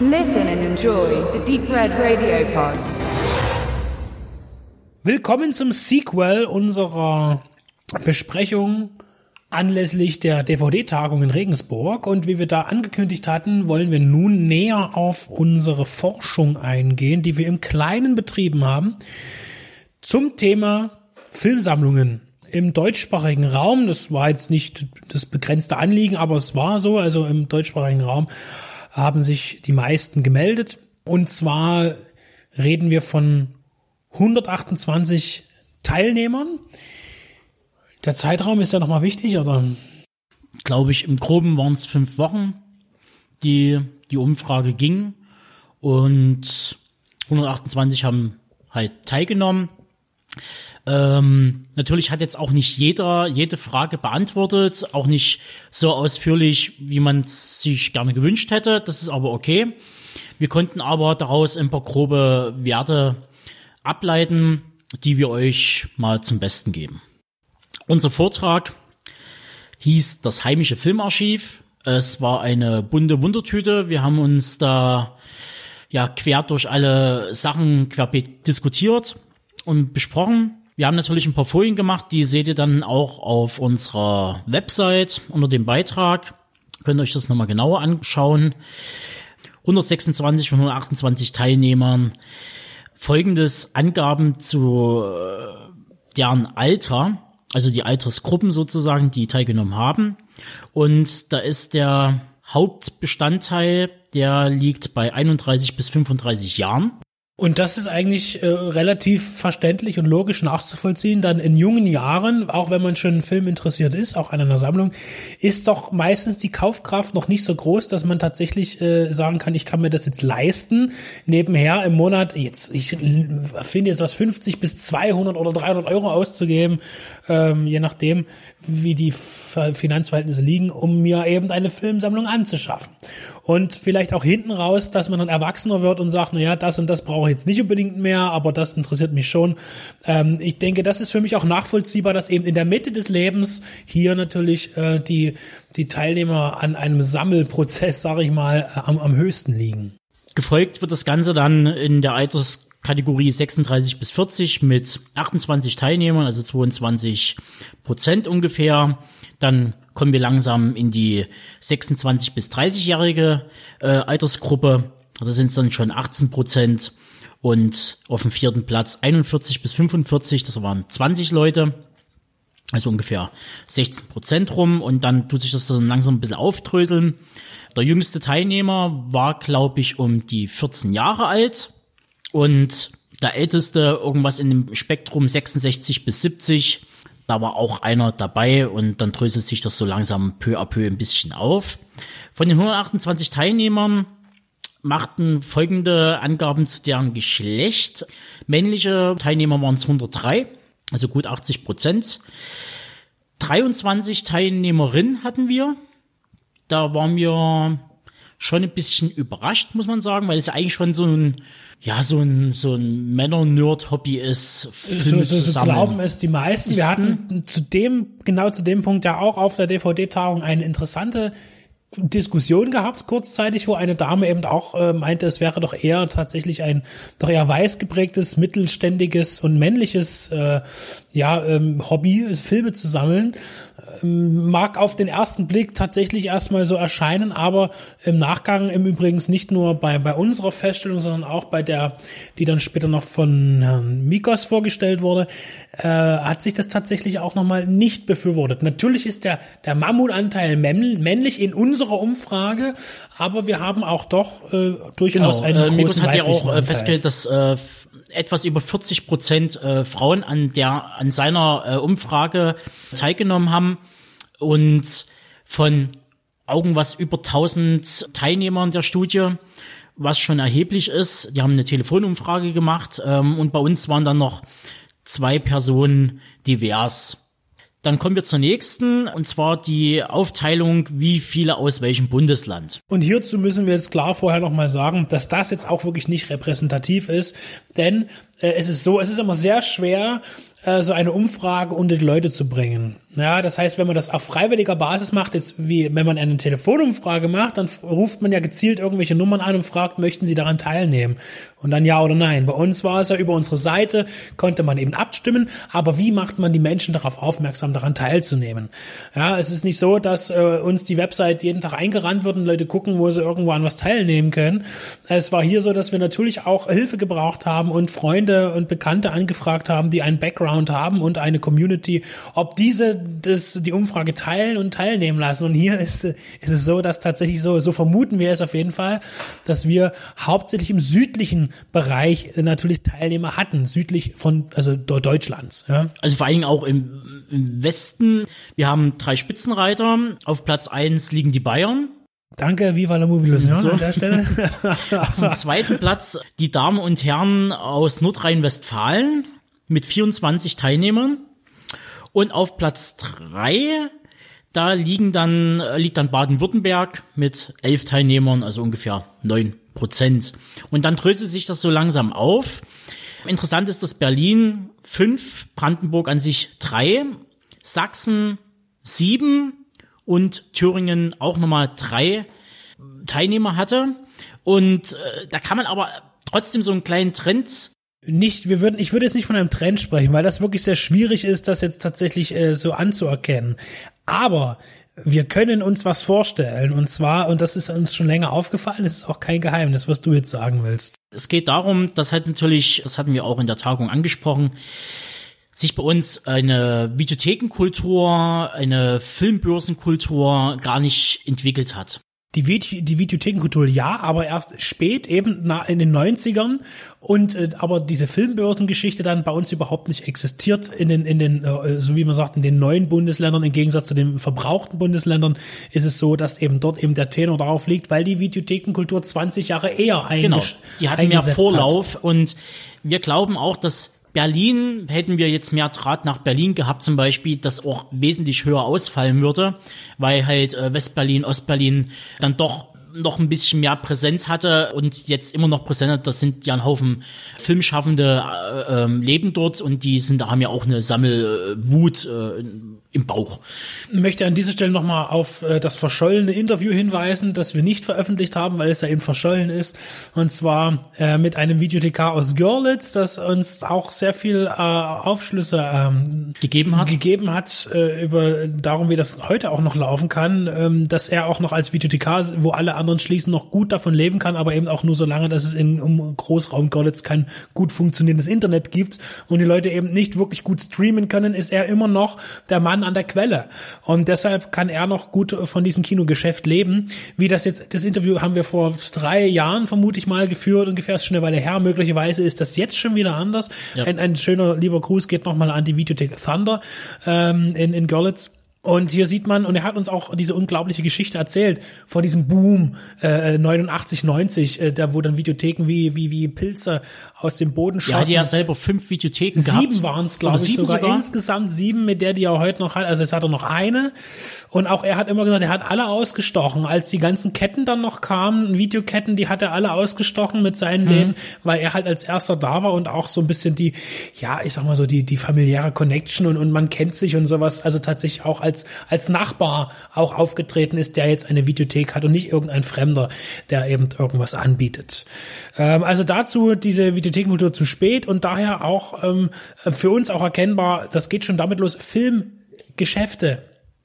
Listen and enjoy the Deep Red Radio Pod. Willkommen zum Sequel unserer Besprechung anlässlich der DVD-Tagung in Regensburg. Und wie wir da angekündigt hatten, wollen wir nun näher auf unsere Forschung eingehen, die wir im Kleinen betrieben haben, zum Thema Filmsammlungen im deutschsprachigen Raum. Das war jetzt nicht das begrenzte Anliegen, aber es war so. Also im deutschsprachigen Raum haben sich die meisten gemeldet. Und zwar reden wir von 128 Teilnehmern. Der Zeitraum ist ja nochmal wichtig, oder? Glaube ich, im Groben waren es fünf Wochen, die die Umfrage ging. Und 128 haben halt teilgenommen. Ähm, natürlich hat jetzt auch nicht jeder jede Frage beantwortet, auch nicht so ausführlich, wie man es sich gerne gewünscht hätte. Das ist aber okay. Wir konnten aber daraus ein paar grobe Werte ableiten, die wir euch mal zum Besten geben. Unser Vortrag hieß das heimische Filmarchiv. Es war eine bunte Wundertüte. Wir haben uns da ja quer durch alle Sachen querbeet diskutiert und besprochen. Wir haben natürlich ein paar Folien gemacht, die seht ihr dann auch auf unserer Website unter dem Beitrag. Könnt ihr euch das nochmal genauer anschauen. 126 von 128 Teilnehmern. Folgendes Angaben zu äh, deren Alter, also die Altersgruppen sozusagen, die teilgenommen haben. Und da ist der Hauptbestandteil, der liegt bei 31 bis 35 Jahren. Und das ist eigentlich äh, relativ verständlich und logisch nachzuvollziehen. Dann in jungen Jahren, auch wenn man schon Film interessiert ist, auch an einer Sammlung, ist doch meistens die Kaufkraft noch nicht so groß, dass man tatsächlich äh, sagen kann, ich kann mir das jetzt leisten. Nebenher im Monat, jetzt, ich finde jetzt was 50 bis 200 oder 300 Euro auszugeben, ähm, je nachdem, wie die Finanzverhältnisse liegen, um mir eben eine Filmsammlung anzuschaffen. Und vielleicht auch hinten raus, dass man dann erwachsener wird und sagt, na ja, das und das brauche ich jetzt nicht unbedingt mehr, aber das interessiert mich schon. Ähm, ich denke, das ist für mich auch nachvollziehbar, dass eben in der Mitte des Lebens hier natürlich äh, die, die Teilnehmer an einem Sammelprozess, sage ich mal, äh, am, am höchsten liegen. Gefolgt wird das Ganze dann in der Alterskategorie 36 bis 40 mit 28 Teilnehmern, also 22 Prozent ungefähr. Dann kommen wir langsam in die 26 bis 30-jährige äh, Altersgruppe. Da sind es dann schon 18 Prozent. Und auf dem vierten Platz 41 bis 45, das waren 20 Leute. Also ungefähr 16 Prozent rum. Und dann tut sich das dann langsam ein bisschen aufdröseln. Der jüngste Teilnehmer war, glaube ich, um die 14 Jahre alt. Und der älteste irgendwas in dem Spektrum 66 bis 70 da war auch einer dabei und dann dröselt sich das so langsam peu à peu ein bisschen auf. Von den 128 Teilnehmern machten folgende Angaben zu deren Geschlecht. Männliche Teilnehmer waren es 103, also gut 80 Prozent. 23 Teilnehmerinnen hatten wir. Da waren wir schon ein bisschen überrascht, muss man sagen, weil es ja eigentlich schon so ein ja, so ein, so ein Männer-Nerd-Hobby ist. So, so, so glauben es die meisten. Wir hatten zu dem, genau zu dem Punkt ja auch auf der DVD-Tagung eine interessante Diskussion gehabt, kurzzeitig, wo eine Dame eben auch äh, meinte, es wäre doch eher tatsächlich ein doch eher weiß geprägtes, mittelständiges und männliches äh, ja, ähm, Hobby, Filme zu sammeln. Ähm, mag auf den ersten Blick tatsächlich erstmal so erscheinen, aber im Nachgang im Übrigens nicht nur bei, bei unserer Feststellung, sondern auch bei der, die dann später noch von Herrn Mikos vorgestellt wurde, äh, hat sich das tatsächlich auch nochmal nicht befürwortet. Natürlich ist der, der Mammutanteil männlich in unserer Umfrage, aber wir haben auch doch äh, durchaus genau. einen äh, großen Mikos hat ja auch äh, festgestellt, dass äh, etwas über 40 Prozent äh, Frauen an der an seiner äh, Umfrage teilgenommen haben und von irgendwas über 1000 Teilnehmern der Studie, was schon erheblich ist. Die haben eine Telefonumfrage gemacht ähm, und bei uns waren dann noch zwei Personen divers. Dann kommen wir zur nächsten, und zwar die Aufteilung, wie viele aus welchem Bundesland. Und hierzu müssen wir jetzt klar vorher nochmal sagen, dass das jetzt auch wirklich nicht repräsentativ ist, denn äh, es ist so, es ist immer sehr schwer, äh, so eine Umfrage unter die Leute zu bringen. Ja, das heißt, wenn man das auf freiwilliger Basis macht, ist wie wenn man eine Telefonumfrage macht, dann ruft man ja gezielt irgendwelche Nummern an und fragt, möchten Sie daran teilnehmen? Und dann ja oder nein. Bei uns war es ja über unsere Seite, konnte man eben abstimmen, aber wie macht man die Menschen darauf aufmerksam, daran teilzunehmen? Ja, es ist nicht so, dass äh, uns die Website jeden Tag eingerannt wird und Leute gucken, wo sie irgendwo an was teilnehmen können. Es war hier so, dass wir natürlich auch Hilfe gebraucht haben und Freunde und Bekannte angefragt haben, die einen Background haben und eine Community, ob diese das, die Umfrage teilen und teilnehmen lassen. Und hier ist, ist es so, dass tatsächlich so, so vermuten wir es auf jeden Fall, dass wir hauptsächlich im südlichen Bereich natürlich Teilnehmer hatten, südlich von also Deutschlands. Ja. Also vor allen Dingen auch im, im Westen. Wir haben drei Spitzenreiter. Auf Platz eins liegen die Bayern. Danke, Viva la Movilusion so. an der Stelle. Auf dem zweiten Platz die Damen und Herren aus Nordrhein-Westfalen mit 24 Teilnehmern. Und auf Platz drei da liegen dann, liegt dann Baden-Württemberg mit elf Teilnehmern, also ungefähr neun Prozent. Und dann dröselt sich das so langsam auf. Interessant ist, dass Berlin fünf, Brandenburg an sich drei, Sachsen sieben und Thüringen auch nochmal drei Teilnehmer hatte. Und äh, da kann man aber trotzdem so einen kleinen Trend nicht, wir würden, ich würde jetzt nicht von einem Trend sprechen, weil das wirklich sehr schwierig ist, das jetzt tatsächlich äh, so anzuerkennen. Aber wir können uns was vorstellen und zwar, und das ist uns schon länger aufgefallen, das ist auch kein Geheimnis, was du jetzt sagen willst. Es geht darum, das hat natürlich, das hatten wir auch in der Tagung angesprochen, sich bei uns eine Videothekenkultur, eine Filmbörsenkultur gar nicht entwickelt hat die, Video, die Videothekenkultur ja, aber erst spät, eben in den 90ern. Und äh, aber diese Filmbörsengeschichte dann bei uns überhaupt nicht existiert in den, in den, äh, so wie man sagt, in den neuen Bundesländern, im Gegensatz zu den verbrauchten Bundesländern, ist es so, dass eben dort eben der Tenor darauf liegt, weil die Videothekenkultur 20 Jahre eher eingesch genau. Die hatten mehr Vorlauf hat. und wir glauben auch, dass Berlin hätten wir jetzt mehr Draht nach Berlin gehabt zum Beispiel, das auch wesentlich höher ausfallen würde, weil halt äh, Westberlin, Ostberlin dann doch noch ein bisschen mehr Präsenz hatte und jetzt immer noch präsent hat, das sind ja ein Haufen Filmschaffende äh, äh, leben dort und die sind, da haben ja auch eine Sammelwut äh, im Bauch. Ich möchte an dieser Stelle nochmal auf äh, das verschollene Interview hinweisen, das wir nicht veröffentlicht haben, weil es ja eben verschollen ist. Und zwar äh, mit einem Videothekar aus Görlitz, das uns auch sehr viel äh, Aufschlüsse ähm, gegeben hat, gegeben hat äh, über darum, wie das heute auch noch laufen kann, ähm, dass er auch noch als Videothekar, wo alle anderen schließen, noch gut davon leben kann, aber eben auch nur so lange, dass es in um Großraum Görlitz kein gut funktionierendes Internet gibt und die Leute eben nicht wirklich gut streamen können, ist er immer noch der Mann an der Quelle. Und deshalb kann er noch gut von diesem Kinogeschäft leben. Wie das jetzt, das Interview haben wir vor drei Jahren vermute ich mal geführt, ungefähr ist schon eine Weile her. Möglicherweise ist das jetzt schon wieder anders. Ja. Ein, ein schöner lieber Gruß geht nochmal an die Videothek Thunder ähm, in, in Görlitz. Und hier sieht man, und er hat uns auch diese unglaubliche Geschichte erzählt von diesem Boom äh, 89, 90, äh, da wo dann Videotheken wie wie wie Pilze aus dem Boden schossen. Er hatte ja selber fünf Videotheken sieben gehabt. Sieben waren es, glaube ich, sogar. sogar. Insgesamt sieben, mit der die er heute noch hat. Also jetzt hat er noch eine. Und auch er hat immer gesagt, er hat alle ausgestochen. Als die ganzen Ketten dann noch kamen, Videoketten, die hat er alle ausgestochen mit seinen mhm. Läden, weil er halt als erster da war und auch so ein bisschen die, ja, ich sag mal so, die, die familiäre Connection und, und man kennt sich und sowas. Also tatsächlich auch als als, als Nachbar auch aufgetreten ist, der jetzt eine Videothek hat und nicht irgendein Fremder, der eben irgendwas anbietet. Ähm, also dazu diese Videothekenkultur zu spät und daher auch ähm, für uns auch erkennbar, das geht schon damit los, Filmgeschäfte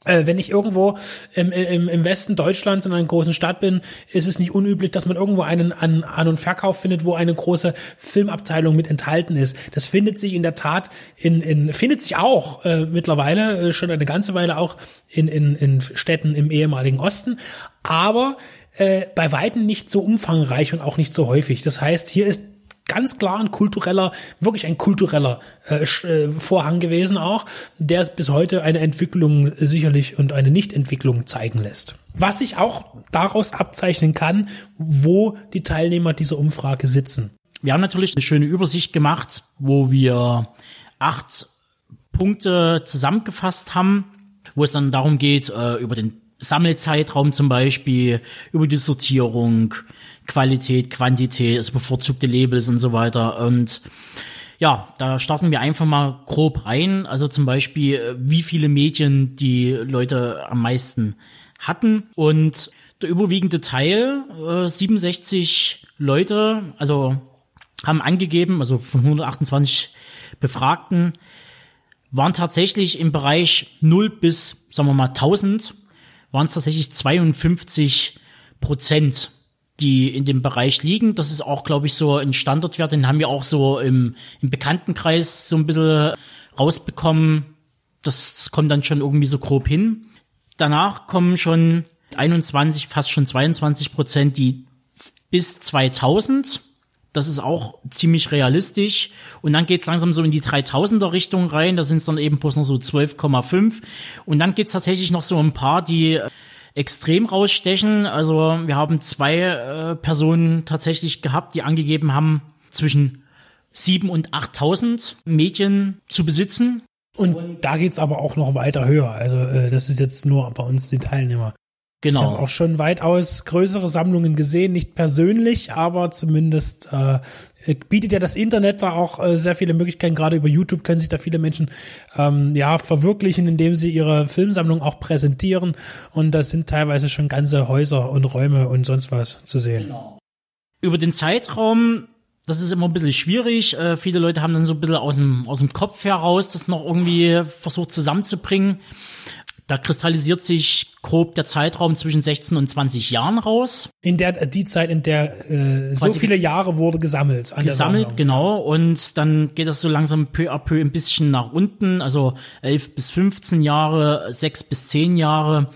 äh, wenn ich irgendwo im, im, im Westen Deutschlands in einer großen Stadt bin, ist es nicht unüblich, dass man irgendwo einen An-, An und Verkauf findet, wo eine große Filmabteilung mit enthalten ist. Das findet sich in der Tat in, in findet sich auch äh, mittlerweile äh, schon eine ganze Weile auch in, in, in Städten im ehemaligen Osten, aber äh, bei weitem nicht so umfangreich und auch nicht so häufig. Das heißt, hier ist ganz klar ein kultureller, wirklich ein kultureller äh, äh, Vorhang gewesen auch, der bis heute eine Entwicklung sicherlich und eine Nichtentwicklung zeigen lässt. Was sich auch daraus abzeichnen kann, wo die Teilnehmer dieser Umfrage sitzen. Wir haben natürlich eine schöne Übersicht gemacht, wo wir acht Punkte zusammengefasst haben, wo es dann darum geht, äh, über den Sammelzeitraum zum Beispiel, über die Sortierung, Qualität, Quantität, also bevorzugte Labels und so weiter. Und ja, da starten wir einfach mal grob rein. Also zum Beispiel, äh, wie viele Medien die Leute am meisten hatten. Und der überwiegende Teil, äh, 67 Leute, also haben angegeben, also von 128 Befragten, waren tatsächlich im Bereich 0 bis, sagen wir mal, 1000, waren es tatsächlich 52 Prozent, die in dem Bereich liegen. Das ist auch, glaube ich, so ein Standardwert, den haben wir auch so im, im Bekanntenkreis so ein bisschen rausbekommen. Das kommt dann schon irgendwie so grob hin. Danach kommen schon 21, fast schon 22 Prozent, die bis 2000 das ist auch ziemlich realistisch. Und dann geht's langsam so in die 3000er Richtung rein. Da sind es dann eben bloß noch so 12,5. Und dann geht's tatsächlich noch so ein paar, die äh, extrem rausstechen. Also wir haben zwei äh, Personen tatsächlich gehabt, die angegeben haben, zwischen 7 und 8000 Medien zu besitzen. Und, und da geht's aber auch noch weiter höher. Also äh, das ist jetzt nur bei uns die Teilnehmer. Genau. Ich habe auch schon weitaus größere Sammlungen gesehen, nicht persönlich, aber zumindest äh, bietet ja das Internet da auch äh, sehr viele Möglichkeiten. Gerade über YouTube können sich da viele Menschen ähm, ja verwirklichen, indem sie ihre Filmsammlung auch präsentieren. Und da sind teilweise schon ganze Häuser und Räume und sonst was zu sehen. Genau. Über den Zeitraum das ist immer ein bisschen schwierig. Äh, viele Leute haben dann so ein bisschen aus dem, aus dem Kopf heraus das noch irgendwie versucht zusammenzubringen. Da kristallisiert sich grob der Zeitraum zwischen 16 und 20 Jahren raus. In der die Zeit, in der äh, so viele Jahre wurde gesammelt. Gesammelt, genau. Und dann geht das so langsam peu à peu ein bisschen nach unten. Also 11 bis 15 Jahre, 6 bis 10 Jahre.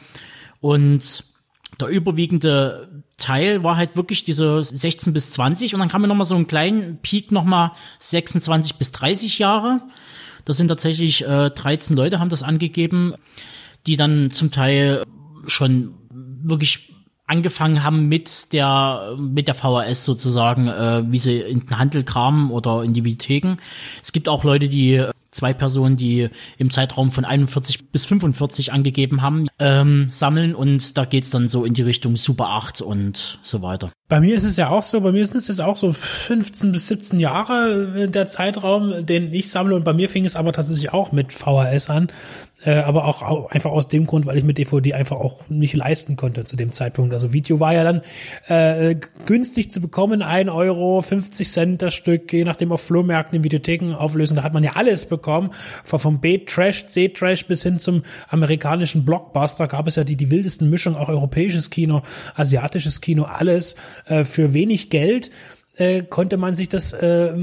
Und der überwiegende Teil war halt wirklich diese 16 bis 20 und dann kam mir nochmal so einen kleinen Peak nochmal 26 bis 30 Jahre. Das sind tatsächlich äh, 13 Leute haben das angegeben die dann zum Teil schon wirklich angefangen haben mit der mit der VHS sozusagen, äh, wie sie in den Handel kamen oder in die Videotheken. Es gibt auch Leute, die zwei Personen, die im Zeitraum von 41 bis 45 angegeben haben, ähm, sammeln und da geht's dann so in die Richtung Super 8 und so weiter. Bei mir ist es ja auch so, bei mir sind es jetzt auch so 15 bis 17 Jahre äh, der Zeitraum, den ich sammle und bei mir fing es aber tatsächlich auch mit VHS an, äh, aber auch, auch einfach aus dem Grund, weil ich mit DVD einfach auch nicht leisten konnte zu dem Zeitpunkt. Also Video war ja dann äh, günstig zu bekommen, ein Euro, 50 Cent das Stück, je nachdem auf Flohmärkten, in Videotheken auflösen, da hat man ja alles bekommen, von vom B-Trash, C-Trash bis hin zum amerikanischen Blockbuster gab es ja die, die wildesten Mischungen, auch europäisches Kino, asiatisches Kino, alles äh, für wenig Geld äh, konnte man sich das äh,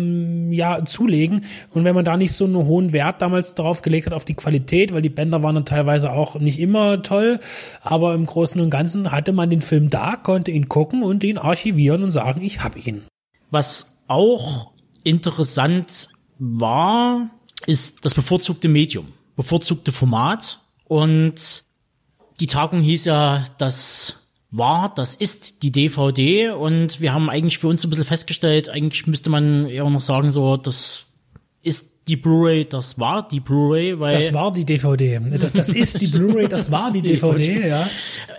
ja zulegen. Und wenn man da nicht so einen hohen Wert damals drauf gelegt hat auf die Qualität, weil die Bänder waren dann teilweise auch nicht immer toll, aber im Großen und Ganzen hatte man den Film da, konnte ihn gucken und ihn archivieren und sagen, ich hab ihn. Was auch interessant war, ist das bevorzugte Medium, bevorzugte Format. Und die Tagung hieß ja das war, das ist die DVD und wir haben eigentlich für uns ein bisschen festgestellt, eigentlich müsste man eher noch sagen, so, das ist die Blu-ray, das war die Blu-ray, weil das war die DVD. Das, das ist die Blu-ray, das war die DVD, ja.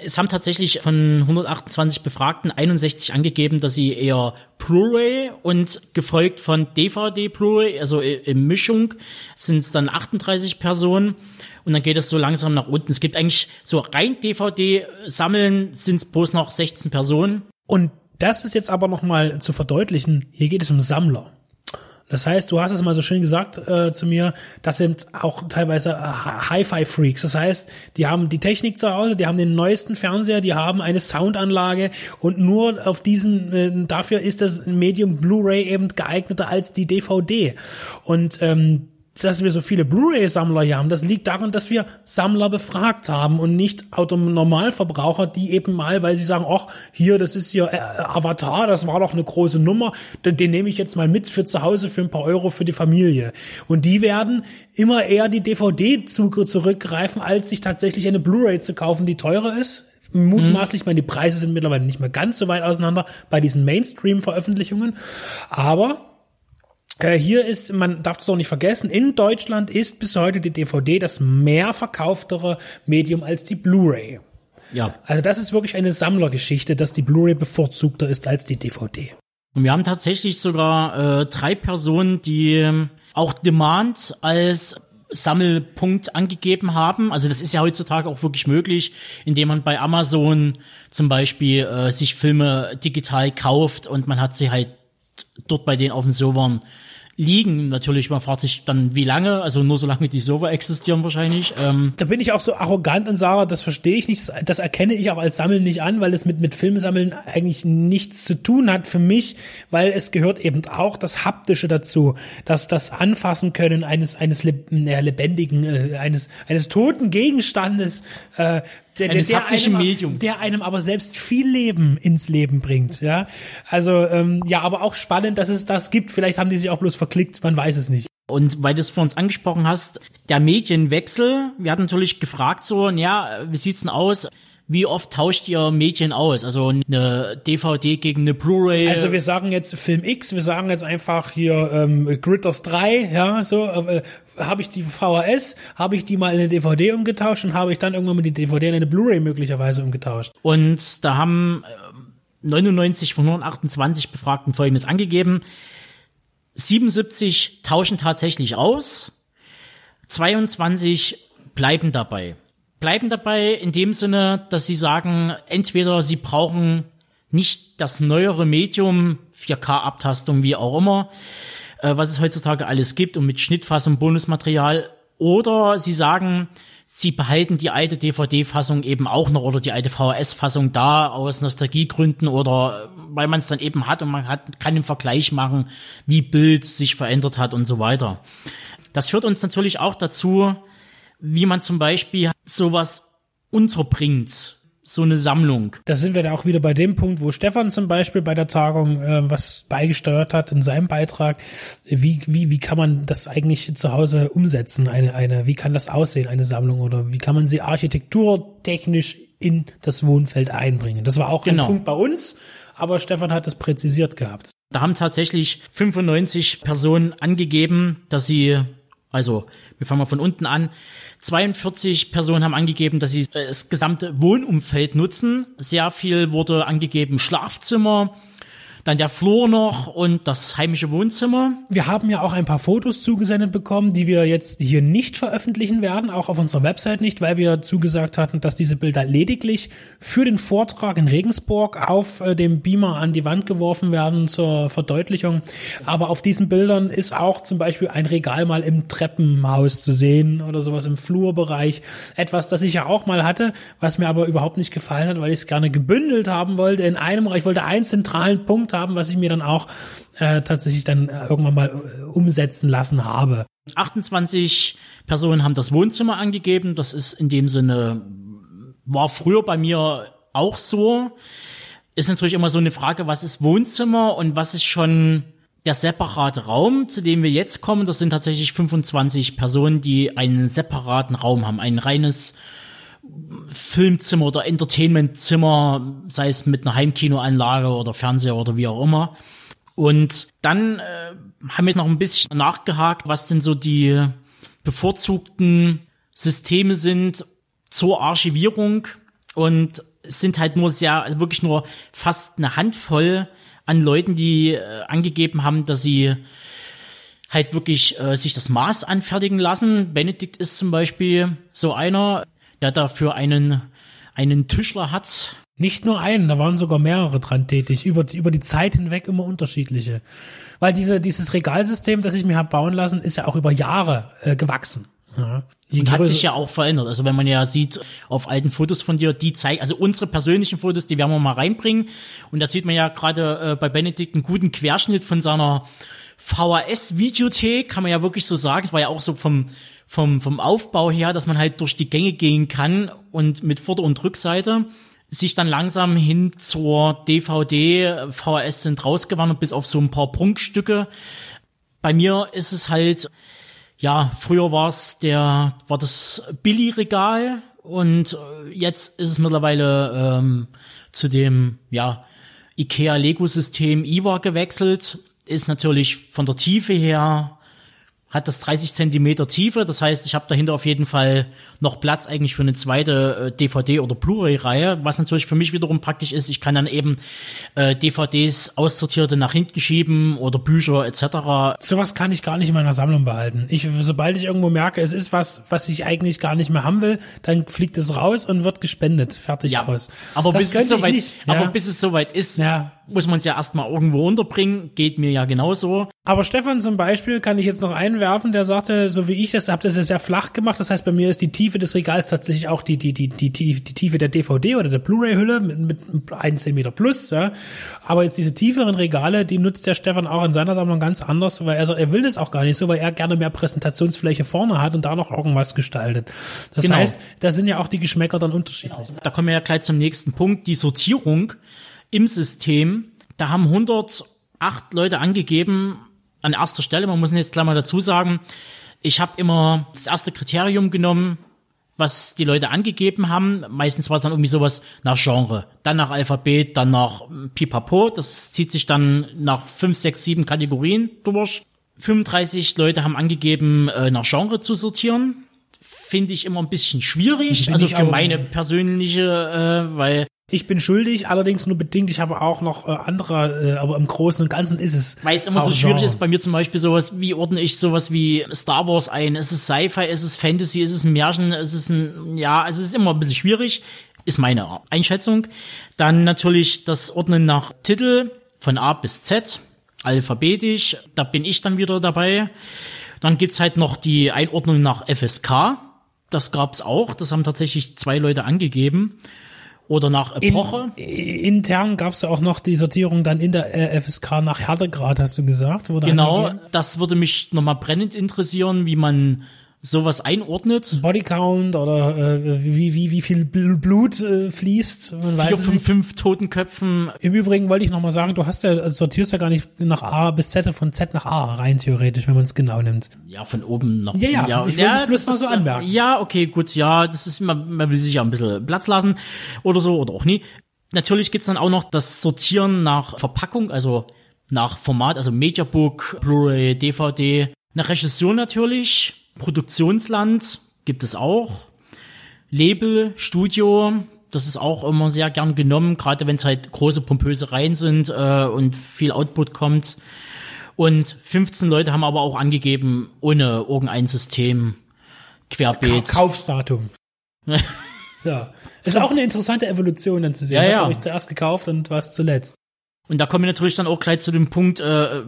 Es haben tatsächlich von 128 Befragten 61 angegeben, dass sie eher Blu-ray und gefolgt von DVD Blu-ray, also in Mischung sind es dann 38 Personen und dann geht es so langsam nach unten. Es gibt eigentlich so rein DVD sammeln sind es bloß noch 16 Personen. Und das ist jetzt aber noch mal zu verdeutlichen, hier geht es um Sammler. Das heißt, du hast es mal so schön gesagt äh, zu mir, das sind auch teilweise äh, Hi-Fi-Freaks. Das heißt, die haben die Technik zu Hause, die haben den neuesten Fernseher, die haben eine Soundanlage und nur auf diesen, äh, dafür ist das Medium Blu-ray eben geeigneter als die DVD. Und ähm, dass wir so viele Blu-ray-Sammler hier haben, das liegt daran, dass wir Sammler befragt haben und nicht Autonormalverbraucher, die eben mal, weil sie sagen, ach, hier, das ist hier äh, Avatar, das war doch eine große Nummer, den, den nehme ich jetzt mal mit für zu Hause für ein paar Euro für die Familie. Und die werden immer eher die DVD zurückgreifen, als sich tatsächlich eine Blu-ray zu kaufen, die teurer ist, mutmaßlich, mhm. meine, die Preise sind mittlerweile nicht mehr ganz so weit auseinander bei diesen Mainstream-Veröffentlichungen, aber äh, hier ist, man darf das auch nicht vergessen, in Deutschland ist bis heute die DVD das mehr verkauftere Medium als die Blu-ray. Ja. Also das ist wirklich eine Sammlergeschichte, dass die Blu-ray bevorzugter ist als die DVD. Und wir haben tatsächlich sogar äh, drei Personen, die ähm, auch Demand als Sammelpunkt angegeben haben. Also das ist ja heutzutage auch wirklich möglich, indem man bei Amazon zum Beispiel äh, sich Filme digital kauft und man hat sie halt dort bei denen auf den Servern liegen. Natürlich, man fragt sich dann, wie lange, also nur solange die Server existieren wahrscheinlich. Ähm, Da bin ich auch so arrogant und sage, das verstehe ich nicht, das erkenne ich auch als Sammeln nicht an, weil es mit, mit Filmsammeln eigentlich nichts zu tun hat für mich, weil es gehört eben auch das Haptische dazu, dass das Anfassen können eines, eines lebendigen, äh, eines, eines toten Gegenstandes, äh, der, der, der, einem, Mediums. der einem aber selbst viel Leben ins Leben bringt, ja. Also, ähm, ja, aber auch spannend, dass es das gibt. Vielleicht haben die sich auch bloß verklickt, man weiß es nicht. Und weil du es vor uns angesprochen hast, der Medienwechsel, wir hatten natürlich gefragt so, ja, wie sieht's denn aus? Wie oft tauscht ihr Medien aus? Also eine DVD gegen eine Blu-ray? Also wir sagen jetzt Film X, wir sagen jetzt einfach hier ähm, Gritters 3, ja, so, äh, habe ich die VHS, habe ich die mal in eine DVD umgetauscht und habe ich dann irgendwann mal die DVD in eine Blu-ray möglicherweise umgetauscht. Und da haben äh, 99 von 128 Befragten Folgendes angegeben. 77 tauschen tatsächlich aus, 22 bleiben dabei. Bleiben dabei in dem Sinne, dass sie sagen, entweder sie brauchen nicht das neuere Medium, 4K-Abtastung, wie auch immer, äh, was es heutzutage alles gibt und mit Schnittfassung, Bonusmaterial, oder sie sagen, sie behalten die alte DVD-Fassung eben auch noch oder die alte VHS-Fassung da aus Nostalgiegründen oder äh, weil man es dann eben hat und man hat, kann den Vergleich machen, wie Bild sich verändert hat und so weiter. Das führt uns natürlich auch dazu, wie man zum Beispiel sowas unterbringt, so eine Sammlung. Da sind wir dann auch wieder bei dem Punkt, wo Stefan zum Beispiel bei der Tagung äh, was beigesteuert hat in seinem Beitrag. Wie, wie, wie kann man das eigentlich zu Hause umsetzen? Eine, eine, wie kann das aussehen, eine Sammlung? Oder wie kann man sie architekturtechnisch in das Wohnfeld einbringen? Das war auch Genau. ein Punkt bei uns, aber Stefan hat das präzisiert gehabt. Da haben tatsächlich 95 Personen angegeben, dass sie, also wir fangen mal von unten an, 42 Personen haben angegeben, dass sie äh, das gesamte Wohnumfeld nutzen. Sehr viel wurde angegeben Schlafzimmer, dann der Flur noch und das heimische Wohnzimmer. Wir haben ja auch ein paar Fotos zugesendet bekommen, die wir jetzt hier nicht veröffentlichen werden, auch auf unserer Website nicht, weil wir zugesagt hatten, dass diese Bilder lediglich für den Vortrag in Regensburg auf äh, dem Beamer an die Wand geworfen werden zur Verdeutlichung. Aber auf diesen Bildern ist auch zum Beispiel ein Regal mal im Treppenhaus zu sehen oder sowas im Flurbereich. Etwas, das ich ja auch mal hatte, was mir aber überhaupt nicht gefallen hat, weil ich es gerne gebündelt haben wollte in einem. Ich wollte einen zentralen Punkt haben, was ich mir dann auch äh, tatsächlich dann äh, irgendwann mal äh, umsetzen lassen habe. 28 Personen haben das Wohnzimmer angegeben. Das ist in dem Sinne, war früher bei mir auch so. Ist natürlich immer so eine Frage, was ist Wohnzimmer und was ist schon der separate Raum, zu dem wir jetzt kommen. Das sind tatsächlich 25 Personen, die einen separaten Raum haben. Ein reines Filmzimmer oder Entertainmentzimmer, sei es mit einer Heimkinoanlage oder Fernseher oder wie auch immer. Und dann äh, haben wir noch ein bisschen nachgehakt, was denn so die bevorzugten Systeme sind zur Archivierung. Und es sind halt nur sehr, also wirklich nur fast eine Handvoll an Leuten, die äh, angegeben haben, dass sie halt wirklich äh, sich das Maß anfertigen lassen. Benedikt ist zum Beispiel so einer, der dafür einen, einen Tischler hat, Nicht nur einen, da waren sogar mehrere dran tätig, über, über die Zeit hinweg immer unterschiedliche. Weil diese, dieses Regalsystem, das ich mir habe bauen lassen, ist ja auch über Jahre äh, gewachsen. Ja. Und hat sich ja auch verändert. Also wenn man ja sieht auf alten Fotos von dir, die zeigen, also unsere persönlichen Fotos, die werden wir mal reinbringen. Und da sieht man ja gerade äh, bei Benedikt einen guten Querschnitt von seiner VHS-Videothek, kann man ja wirklich so sagen. Es war ja auch so vom, vom, vom Aufbau her, dass man halt durch die Gänge gehen kann und mit Vorder- und Rückseite sich dann langsam hin zur DVD, VHS sind rausgewandert, bis auf so ein paar Prunkstücke. Bei mir ist es halt, ja, früher war es der, war das Billy-Regal und äh, jetzt ist es mittlerweile ähm, zu dem, ja, IKEA-Lego-System IWA gewechselt. Ist natürlich von der Tiefe her hat das 30 Zentimeter Tiefe. Das heißt, ich habe dahinter auf jeden Fall noch Platz eigentlich für eine zweite äh, DVD- oder Blu-ray-Reihe, was natürlich für mich wiederum praktisch ist. Ich kann dann eben äh, DVDs aussortierte nach hinten schieben oder Bücher etc. Sowas kann ich gar nicht in meiner Sammlung behalten. Ich, sobald ich irgendwo merke, es ist was, was ich eigentlich gar nicht mehr haben will, dann fliegt es raus und wird gespendet. Fertig Ja, aus. aber Das bis, es soweit, nicht. Ja. aber bis es soweit ist, Ja. Muss man es ja erstmal irgendwo unterbringen. Geht mir ja genauso. Aber Stefan zum Beispiel kann ich jetzt noch einwerfen, der sagte, so wie ich das habe, das ist sehr flach gemacht. Das heißt, bei mir ist die Tiefe des Regals tatsächlich auch die, die, die, die, die, die Tiefe der DVD oder der Blu-ray-Hülle mit, mit 1 Zentimeter plus. Ja. Aber jetzt diese tieferen Regale, die nutzt der Stefan auch in seiner Sammlung ganz anders, weil er sagt, er will das auch gar nicht so, weil er gerne mehr Präsentationsfläche vorne hat und da noch irgendwas gestaltet. Das Genau. heißt, da sind ja auch die Geschmäcker dann unterschiedlich. Da kommen wir ja gleich zum nächsten Punkt. Die Sortierung im System. Da haben 108 Leute angegeben an erster Stelle. Man muss jetzt gleich mal dazu sagen, ich habe immer das erste Kriterium genommen, was die Leute angegeben haben. Meistens war es dann irgendwie sowas nach Genre, dann nach Alphabet, dann nach ähm, Pipapo. Das zieht sich dann nach fünf, sechs, sieben Kategorien durch. 35 Leute haben angegeben, äh, nach Genre zu sortieren. Finde ich immer ein bisschen schwierig, also für meine persönliche, äh, weil Ich bin schuldig, allerdings nur bedingt. Ich habe auch noch äh, andere, äh, aber im Großen und Ganzen ist es. Weil es immer so schwierig Genre. ist, bei mir zum Beispiel sowas, wie ordne ich sowas wie Star Wars ein? Ist es Sci-Fi, ist es Fantasy, ist es ein Märchen, ist es ein, ja, es ist immer ein bisschen schwierig, ist meine Einschätzung. Dann natürlich das Ordnen nach Titel von A bis Z, alphabetisch, da bin ich dann wieder dabei. Dann gibt's halt noch die Einordnung nach FSK, das gab's auch, das haben tatsächlich zwei Leute angegeben. Oder nach In, Epoche. intern gab es ja auch noch die Sortierung dann in der äh, FSK nach Härtegrad, hast du gesagt? Genau, angegeben. das würde mich nochmal brennend interessieren, wie man sowas einordnet. Bodycount oder äh, wie, wie, wie viel Bl- Blut äh, fließt. Man Vier weiß nicht. fünf Totenköpfen. Im Übrigen wollte ich nochmal sagen, du hast ja, sortierst ja gar nicht nach A bis Z, von Z nach A rein theoretisch, wenn man es genau nimmt. Ja, von oben nach Ja, ja, ich wollte es bloß mal so äh, anmerken. Ja, okay, gut, ja, das ist, man, man will sich ja ein bisschen Platz lassen oder so, oder auch nie. Natürlich gibt's dann auch noch das Sortieren nach Verpackung, also nach Format, also Mediabook, Blu-ray, DVD. Nach Regisseur natürlich, Produktionsland gibt es auch. Label, Studio, das ist auch immer sehr gern genommen, gerade wenn es halt große pompöse Reihen sind äh, und viel Output kommt. Und 15 Leute haben aber auch angegeben, ohne irgendein System Ka querbeet. Kaufsdatum. so. Ist auch eine interessante Evolution dann zu sehen. Ja, was ja. habe ich zuerst gekauft und was zuletzt. Und da kommen wir natürlich dann auch gleich zu dem Punkt äh,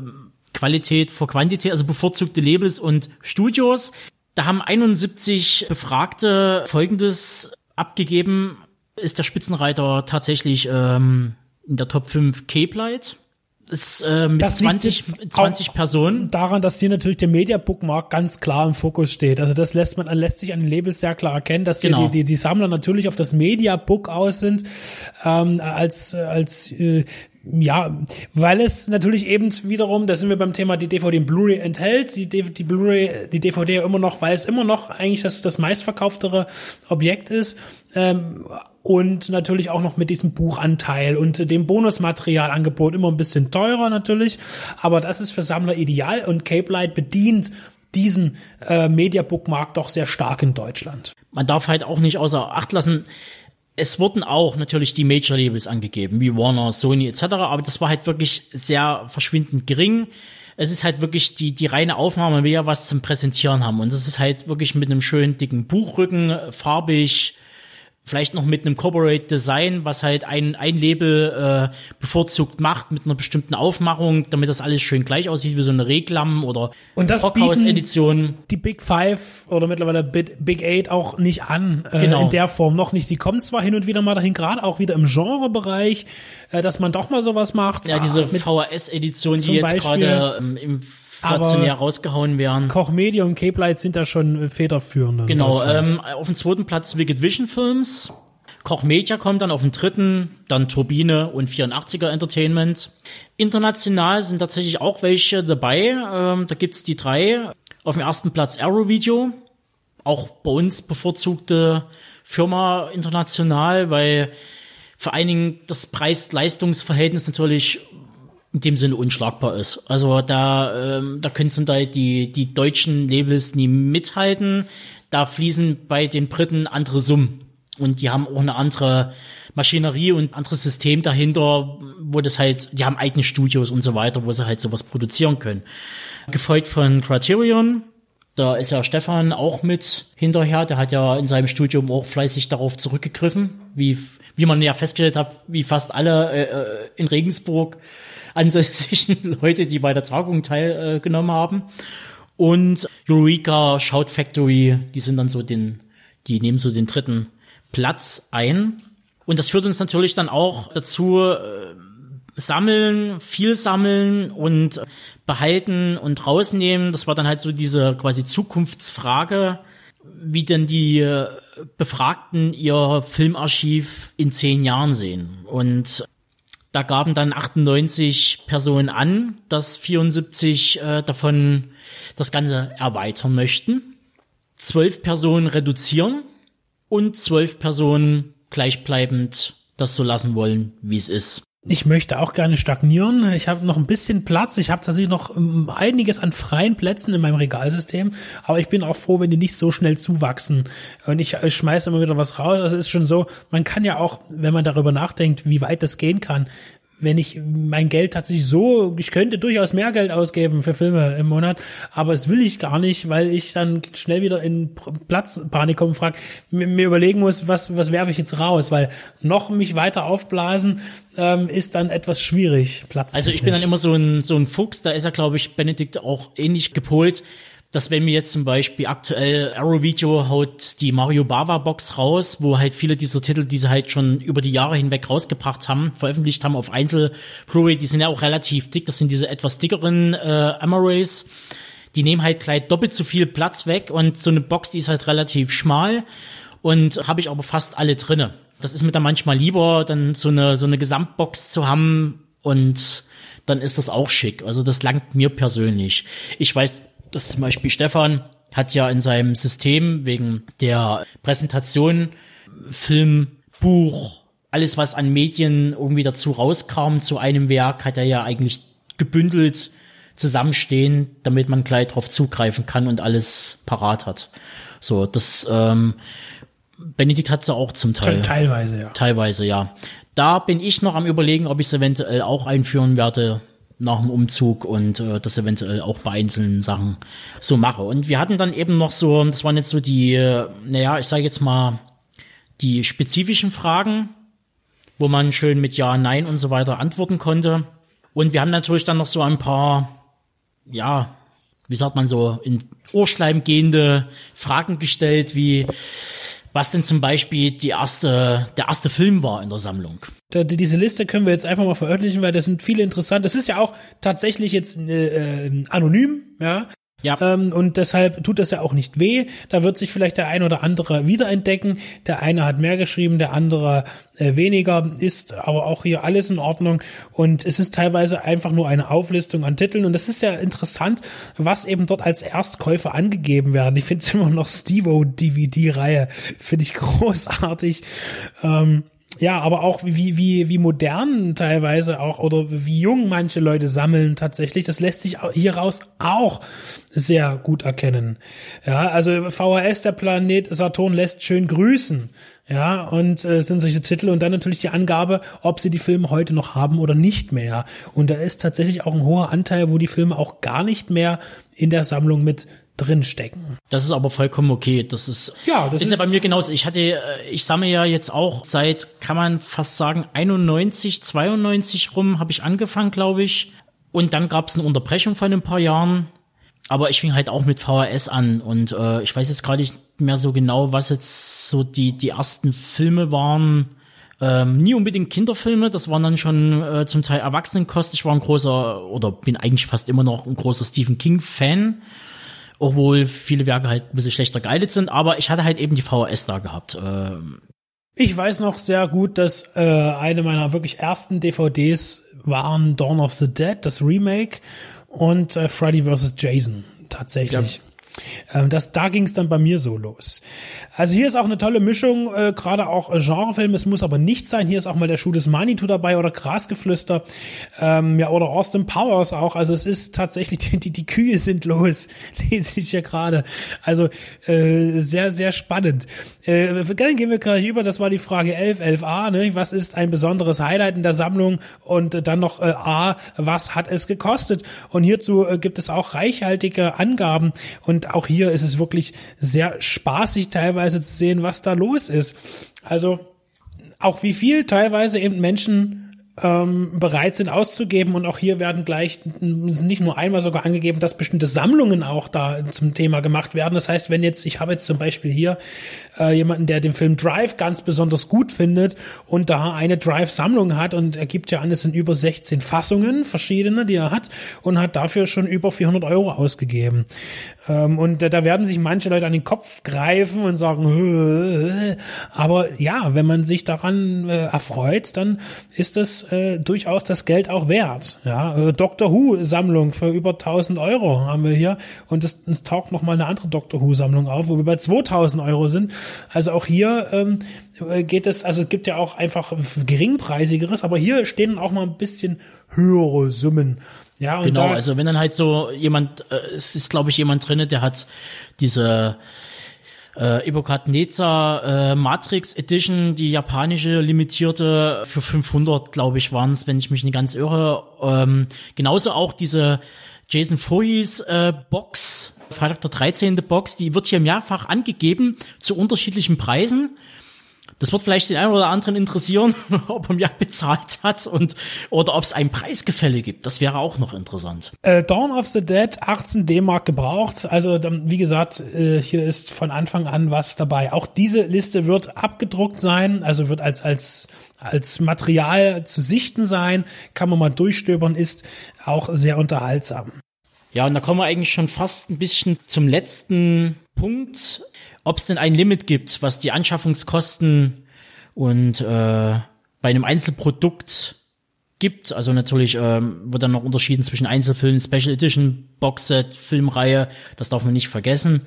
Qualität vor Quantität, also bevorzugte Labels und Studios. Da haben 71 Befragte Folgendes abgegeben. Ist der Spitzenreiter tatsächlich ähm, in der Top 5 Cape Light? Ist äh, mit Das liegt 20, jetzt 20 auch Personen. Daran, dass hier natürlich der Media-Bookmark ganz klar im Fokus steht. Also das lässt man, lässt sich an den Labels sehr klar erkennen, dass hier Genau. die, die, die Sammler natürlich auf das Media-Book aus sind, ähm, als, als, äh, ja, weil es natürlich eben wiederum, da sind wir beim Thema, die DVD und Blu-ray enthält, die, die Blu-ray, die DVD immer noch, weil es immer noch eigentlich das, das meistverkauftere Objekt ist, ähm, und natürlich auch noch mit diesem Buchanteil und dem Bonusmaterialangebot immer ein bisschen teurer natürlich, aber das ist für Sammler ideal und Cape Light bedient diesen äh, Mediabook-Markt doch sehr stark in Deutschland. man darf halt auch nicht außer Acht lassen, es wurden auch natürlich die Major Labels angegeben, wie Warner, Sony etc., aber das war halt wirklich sehr verschwindend gering. Es ist halt wirklich die, die reine Aufnahme, man will ja was zum Präsentieren haben und das ist halt wirklich mit einem schönen dicken Buchrücken, farbig, vielleicht noch mit einem Corporate Design, was halt ein, ein Label äh, bevorzugt macht mit einer bestimmten Aufmachung, damit das alles schön gleich aussieht, wie so eine Reklam oder Und das Brockhaus-Edition. Die Big Five oder mittlerweile Big Eight auch nicht an, äh, Genau. in der Form noch nicht. Sie kommen zwar hin und wieder mal dahin, gerade auch wieder im Genrebereich, äh, dass man doch mal sowas macht. Ja, diese Ah, VHS-Edition, die jetzt gerade ähm, im stationär Aber- rausgehauen werden. Koch Media und Cape Light sind da schon äh, federführend. Genau, ähm, auf dem zweiten Platz Wicked Vision Films. Koch Media kommt dann auf den dritten, dann Turbine und 84er Entertainment. International sind tatsächlich auch welche dabei. Ähm, da gibt's die drei. Auf dem ersten Platz Arrow Video. Auch bei uns bevorzugte Firma international, weil vor allen Dingen das Preis-Leistungs-Verhältnis natürlich in dem Sinne unschlagbar ist. Also da, ähm, da können zum Teil die, die deutschen Labels nie mithalten. Da fließen bei den Briten andere Summen. Und die haben auch eine andere Maschinerie und anderes System dahinter, wo das halt, die haben eigene Studios und so weiter, wo sie halt sowas produzieren können. Gefolgt von Criterion, da ist ja Stefan auch mit hinterher, der hat ja in seinem Studium auch fleißig darauf zurückgegriffen, wie, wie man ja festgestellt hat, wie fast alle äh, äh in Regensburg ansässigen Leute, die bei der Tagung teilgenommen haben. Und Eureka, Shout Factory, die sind dann so den, die nehmen so den dritten Platz ein. Und das führt uns natürlich dann auch dazu, äh, sammeln, viel sammeln und behalten und rausnehmen. Das war dann halt so diese quasi Zukunftsfrage, wie denn die äh, Befragten ihr Filmarchiv in zehn Jahren sehen. Und da gaben dann 98 Personen an, dass 74 äh, davon das Ganze erweitern möchten. Zwölf Personen reduzieren und zwölf Personen gleichbleibend das so lassen wollen, wie es ist. Ich möchte auch gerne stagnieren. Ich habe noch ein bisschen Platz. Ich habe tatsächlich noch ähm, einiges an freien Plätzen in meinem Regalsystem. Aber ich bin auch froh, wenn die nicht so schnell zuwachsen. Und ich, ich schmeiße immer wieder was raus. Also es ist schon so, man kann ja auch, wenn man darüber nachdenkt, wie weit das gehen kann, wenn ich mein Geld tatsächlich so, ich könnte durchaus mehr Geld ausgeben für Filme im Monat, aber es will ich gar nicht, weil ich dann schnell wieder in Platzpanik komme und frage, mir überlegen muss, was, was werfe ich jetzt raus, weil noch mich weiter aufblasen ähm, ist dann etwas schwierig. Platz also ich bin dann immer so ein, so ein Fuchs, da ist ja, glaube ich, Benedikt auch ähnlich gepolt dass wenn mir jetzt zum Beispiel aktuell Arrow Video haut die Mario Bava Box raus, wo halt viele dieser Titel, die sie halt schon über die Jahre hinweg rausgebracht haben, veröffentlicht haben auf Einzel Blu-ray, die sind ja auch relativ dick, das sind diese etwas dickeren äh, Amarais. Die nehmen halt gleich doppelt so viel Platz weg und so eine Box, die ist halt relativ schmal und habe ich aber fast alle drinne. Das ist mir dann manchmal lieber, dann so eine so eine Gesamtbox zu haben und dann ist das auch schick. Also das langt mir persönlich. Ich weiß dass zum Beispiel Stefan hat ja in seinem System wegen der Präsentation Film, Buch, alles was an Medien irgendwie dazu rauskam zu einem Werk, hat er ja eigentlich gebündelt zusammenstehen, damit man gleich drauf zugreifen kann und alles parat hat. So, das ähm, Benedikt hat ja auch zum Teil. Teilweise, ja. Teilweise, ja. Da bin ich noch am überlegen, ob ich es eventuell auch einführen werde nach dem Umzug und äh, das eventuell auch bei einzelnen Sachen so mache. Und wir hatten dann eben noch so, das waren jetzt so die, äh, naja, ich sage jetzt mal, die spezifischen Fragen, wo man schön mit Ja, Nein und so weiter antworten konnte. Und wir haben natürlich dann noch so ein paar, ja, wie sagt man so, in Ohrschleim gehende Fragen gestellt, wie was denn zum Beispiel die erste, der erste Film war in der Sammlung. Da, diese Liste können wir jetzt einfach mal veröffentlichen, weil das sind viele interessante. Das ist ja auch tatsächlich jetzt äh, äh, anonym, ja. Ja. Ähm, und deshalb tut das ja auch nicht weh. Da wird sich vielleicht der ein oder andere wiederentdecken. Der eine hat mehr geschrieben, der andere äh, weniger. Ist aber auch hier alles in Ordnung. Und es ist teilweise einfach nur eine Auflistung an Titeln. Und das ist ja interessant, was eben dort als Erstkäufer angegeben werden. Ich finde es immer noch Stevo DVD-Reihe. Finde ich großartig. Ähm, ja, aber auch wie, wie, wie modern teilweise auch oder wie jung manche Leute sammeln tatsächlich, das lässt sich hieraus auch sehr gut erkennen. Ja, also VHS, der Planet Saturn lässt schön grüßen. Ja, und äh, sind solche Titel und dann natürlich die Angabe, ob sie die Filme heute noch haben oder nicht mehr. Und da ist tatsächlich auch ein hoher Anteil, wo die Filme auch gar nicht mehr in der Sammlung mit drinstecken. Das ist aber vollkommen okay. Das ist ja, das ist, ist ja bei mir genauso. Ich hatte, äh, ich sammle ja jetzt auch seit, kann man fast sagen, 91, 92 rum habe ich angefangen, glaube ich. Und dann gab es eine Unterbrechung von ein paar Jahren. Aber ich fing halt auch mit VHS an und äh, ich weiß jetzt gerade nicht mehr so genau, was jetzt so die die ersten Filme waren. Ähm, nie unbedingt Kinderfilme, das waren dann schon äh, zum Teil Erwachsenenkost. Ich war ein großer oder bin eigentlich fast immer noch ein großer Stephen King Fan obwohl viele Werke halt ein bisschen schlechter geeignet sind, aber ich hatte halt eben die VHS da gehabt. Ähm. Ich weiß noch sehr gut, dass äh, eine meiner wirklich ersten DVDs waren Dawn of the Dead, das Remake, und äh, Freddy vs. Jason tatsächlich. Ähm, das, da ging es dann bei mir so los. Also hier ist auch eine tolle Mischung, äh, gerade auch äh, Genrefilm, es muss aber nicht sein. Hier ist auch mal der Schuh des Manitou dabei oder Grasgeflüster, ähm, ja, oder Austin Powers auch. Also es ist tatsächlich, die, die Kühe sind los, lese ich ja gerade. Also äh, sehr, sehr spannend. Äh, dann gehen wir gleich über, das war die Frage 11, 11a, ne? was ist ein besonderes Highlight in der Sammlung und äh, dann noch äh, A, was hat es gekostet? Und hierzu äh, gibt es auch reichhaltige Angaben und auch hier ist es wirklich sehr spaßig teilweise zu sehen, was da los ist. Also auch wie viel teilweise eben Menschen ähm, bereit sind auszugeben. Und auch hier werden gleich nicht nur einmal sogar angegeben, dass bestimmte Sammlungen auch da zum Thema gemacht werden. Das heißt, wenn jetzt, ich habe jetzt zum Beispiel hier äh, jemanden, der den Film Drive ganz besonders gut findet und da eine Drive-Sammlung hat und er gibt ja an, es sind über 16 Fassungen, verschiedene, die er hat und hat dafür schon über 400 Euro ausgegeben. Ähm, und da werden sich manche Leute an den Kopf greifen und sagen, aber ja, wenn man sich daran äh, erfreut, dann ist das äh, durchaus das Geld auch wert. Ja, äh, Doctor Who Sammlung für über 1000 Euro haben wir hier und es, es taucht noch mal eine andere Doctor Who Sammlung auf, wo wir bei 2000 Euro sind. Also auch hier ähm, geht es, also es gibt ja auch einfach geringpreisigeres, aber hier stehen auch mal ein bisschen höhere Summen ja, und genau, also wenn dann halt so jemand, äh, es ist glaube ich jemand drinne, der hat diese äh, Ibukadneza äh, Matrix Edition, die japanische limitierte für 500, glaube ich, waren es, wenn ich mich nicht ganz irre. Ähm, genauso auch diese Jason Voorhees äh, Box, Freitag der 13. Box, die wird hier mehrfach angegeben zu unterschiedlichen Preisen. Das wird vielleicht den einen oder anderen interessieren, ob er mehr bezahlt hat und oder ob es ein Preisgefälle gibt. Das wäre auch noch interessant. Äh, Dawn of the Dead 18 D-Mark gebraucht. Also wie gesagt, äh, hier ist von Anfang an was dabei. Auch diese Liste wird abgedruckt sein, also wird als als als Material zu sichten sein. Kann man mal durchstöbern, ist auch sehr unterhaltsam. Ja, und da kommen wir eigentlich schon fast ein bisschen zum letzten Punkt ob es denn ein Limit gibt, was die Anschaffungskosten und äh, bei einem Einzelprodukt gibt. Also natürlich ähm, wird dann noch unterschieden zwischen Einzelfilm, Special Edition, Boxset, Filmreihe. Das darf man nicht vergessen.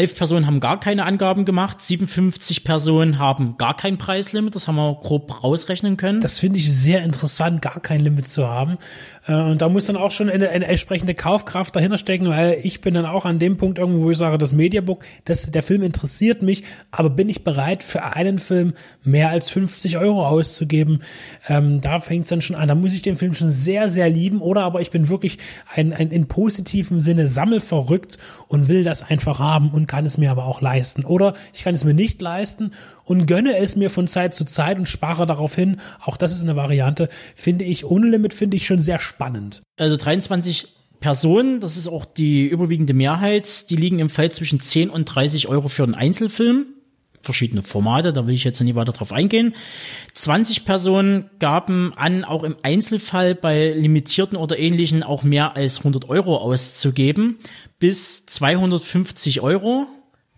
Elf Personen haben gar keine Angaben gemacht, 57 Personen haben gar kein Preislimit, das haben wir grob rausrechnen können. Das finde ich sehr interessant, gar kein Limit zu haben. Äh, und da muss dann auch schon eine, eine entsprechende Kaufkraft dahinter stecken, weil ich bin dann auch an dem Punkt irgendwo, wo ich sage, das Mediabook, das, der Film interessiert mich, aber bin ich bereit, für einen Film mehr als 50 Euro auszugeben? Ähm, da fängt es dann schon an. Da muss ich den Film schon sehr, sehr lieben oder aber ich bin wirklich ein, ein in positivem Sinne sammelverrückt und will das einfach haben und kann es mir aber auch leisten. Oder ich kann es mir nicht leisten und gönne es mir von Zeit zu Zeit und spare darauf hin. Auch das ist eine Variante, finde ich, ohne Limit finde ich schon sehr spannend. Also 23 Personen, das ist auch die überwiegende Mehrheit, die liegen im Feld zwischen 10 und 30 Euro für einen Einzelfilm. Verschiedene Formate, da will ich jetzt nie weiter drauf eingehen. 20 Personen gaben an, auch im Einzelfall bei limitierten oder ähnlichen auch mehr als 100 Euro auszugeben, bis 250 Euro.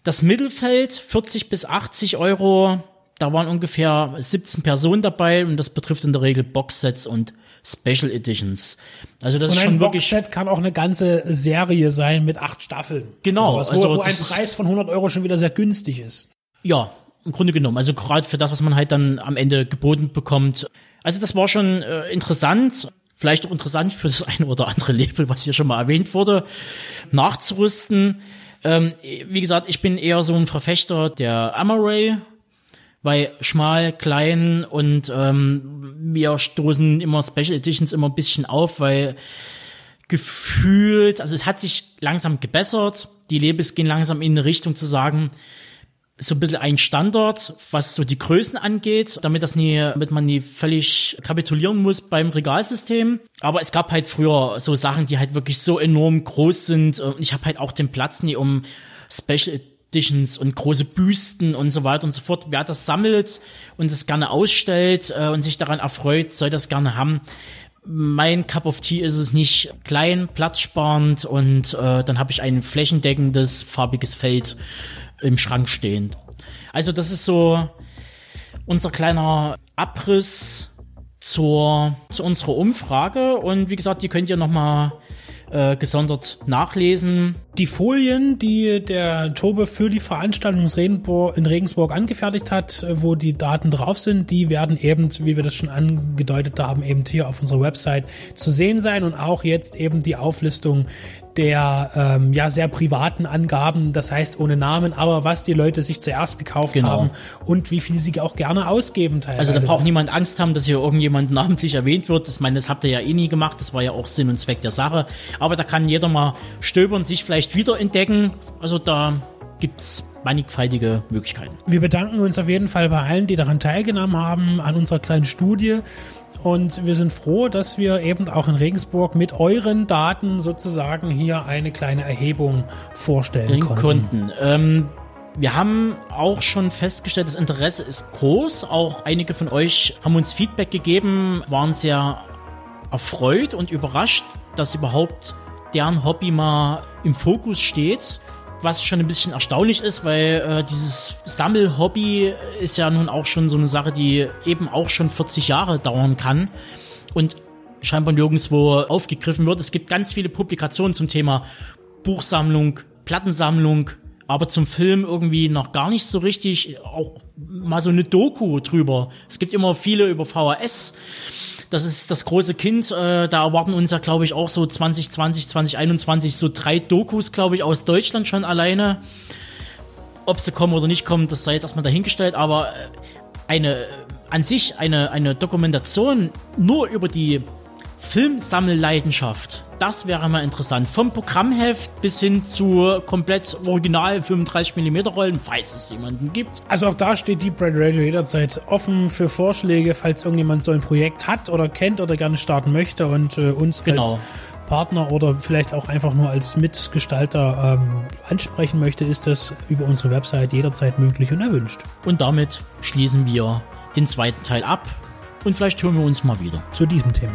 Das Mittelfeld 40 bis 80 Euro, da waren ungefähr 17 Personen dabei und das betrifft in der Regel Boxsets und Special Editions. Also das und ist schon schon wirklich. Boxset kann auch eine ganze Serie sein mit acht Staffeln. Genau, Sowas, wo, also wo ein Preis von 100 Euro schon wieder sehr günstig ist. Ja, im Grunde genommen. Also gerade für das, was man halt dann am Ende geboten bekommt. Also das war schon äh, interessant. Vielleicht auch interessant für das eine oder andere Label, was hier schon mal erwähnt wurde, nachzurüsten. Ähm, wie gesagt, ich bin eher so ein Verfechter der Amaray, weil schmal, klein und ähm, wir stoßen immer Special Editions immer ein bisschen auf, weil gefühlt, also es hat sich langsam gebessert. Die Labels gehen langsam in eine Richtung zu sagen, so ein bisschen ein Standard, was so die Größen angeht, damit das nie, damit man nie völlig kapitulieren muss beim Regalsystem. Aber es gab halt früher so Sachen, die halt wirklich so enorm groß sind. Und ich habe halt auch den Platz nie, um Special Editions und große Büsten und so weiter und so fort. Wer das sammelt und das gerne ausstellt äh, und sich daran erfreut, soll das gerne haben. Mein Cup of Tea ist es nicht klein, platzsparend und äh, dann habe ich ein flächendeckendes, farbiges Feld im Schrank stehen. Also das ist so unser kleiner Abriss zur, zu unserer Umfrage und wie gesagt, die könnt ihr nochmal äh, gesondert nachlesen. Die Folien, die der Tobe für die Veranstaltung in Regensburg angefertigt hat, wo die Daten drauf sind, die werden eben, wie wir das schon angedeutet haben, eben hier auf unserer Website zu sehen sein und auch jetzt eben die Auflistung der ähm, ja sehr privaten Angaben, das heißt ohne Namen, aber was die Leute sich zuerst gekauft Genau. haben und wie viel sie auch gerne ausgeben teilweise. Also da braucht niemand Angst haben, dass hier irgendjemand namentlich erwähnt wird. Das meine, das habt ihr ja eh nie gemacht. Das war ja auch Sinn und Zweck der Sache. Aber da kann jeder mal stöbern, sich vielleicht wiederentdecken. Also da gibt's mannigfaltige Möglichkeiten. Wir bedanken uns auf jeden Fall bei allen, die daran teilgenommen haben, an unserer kleinen Studie. Und wir sind froh, dass wir eben auch in Regensburg mit euren Daten sozusagen hier eine kleine Erhebung vorstellen konnten. Kunden. Ähm, wir haben auch schon festgestellt, das Interesse ist groß. Auch einige von euch haben uns Feedback gegeben, waren sehr erfreut und überrascht, dass überhaupt deren Hobby mal im Fokus steht. Was schon ein bisschen erstaunlich ist, weil äh, dieses Sammelhobby ist ja nun auch schon so eine Sache, die eben auch schon 40 Jahre dauern kann und scheinbar nirgendwo aufgegriffen wird. Es gibt ganz viele Publikationen zum Thema Buchsammlung, Plattensammlung, aber zum Film irgendwie noch gar nicht so richtig, auch mal so eine Doku drüber. Es gibt immer viele über VHS. Das ist das große Kind. Äh, da erwarten uns ja, glaube ich, auch so 2020, 2021 so drei Dokus, glaube ich, aus Deutschland schon alleine. Ob sie kommen oder nicht kommen, das sei jetzt erstmal dahingestellt, aber äh, eine, an sich eine, eine Dokumentation nur über die Filmsammelleidenschaft, das wäre mal interessant. Vom Programmheft bis hin zu komplett original 35mm Rollen, falls es jemanden gibt. Also auch da steht Deep Red Radio jederzeit offen für Vorschläge, falls irgendjemand so ein Projekt hat oder kennt oder gerne starten möchte und äh, uns Genau. als Partner oder vielleicht auch einfach nur als Mitgestalter ähm, ansprechen möchte, ist das über unsere Website jederzeit möglich und erwünscht. Und damit schließen wir den zweiten Teil ab und vielleicht hören wir uns mal wieder. Zu diesem Thema.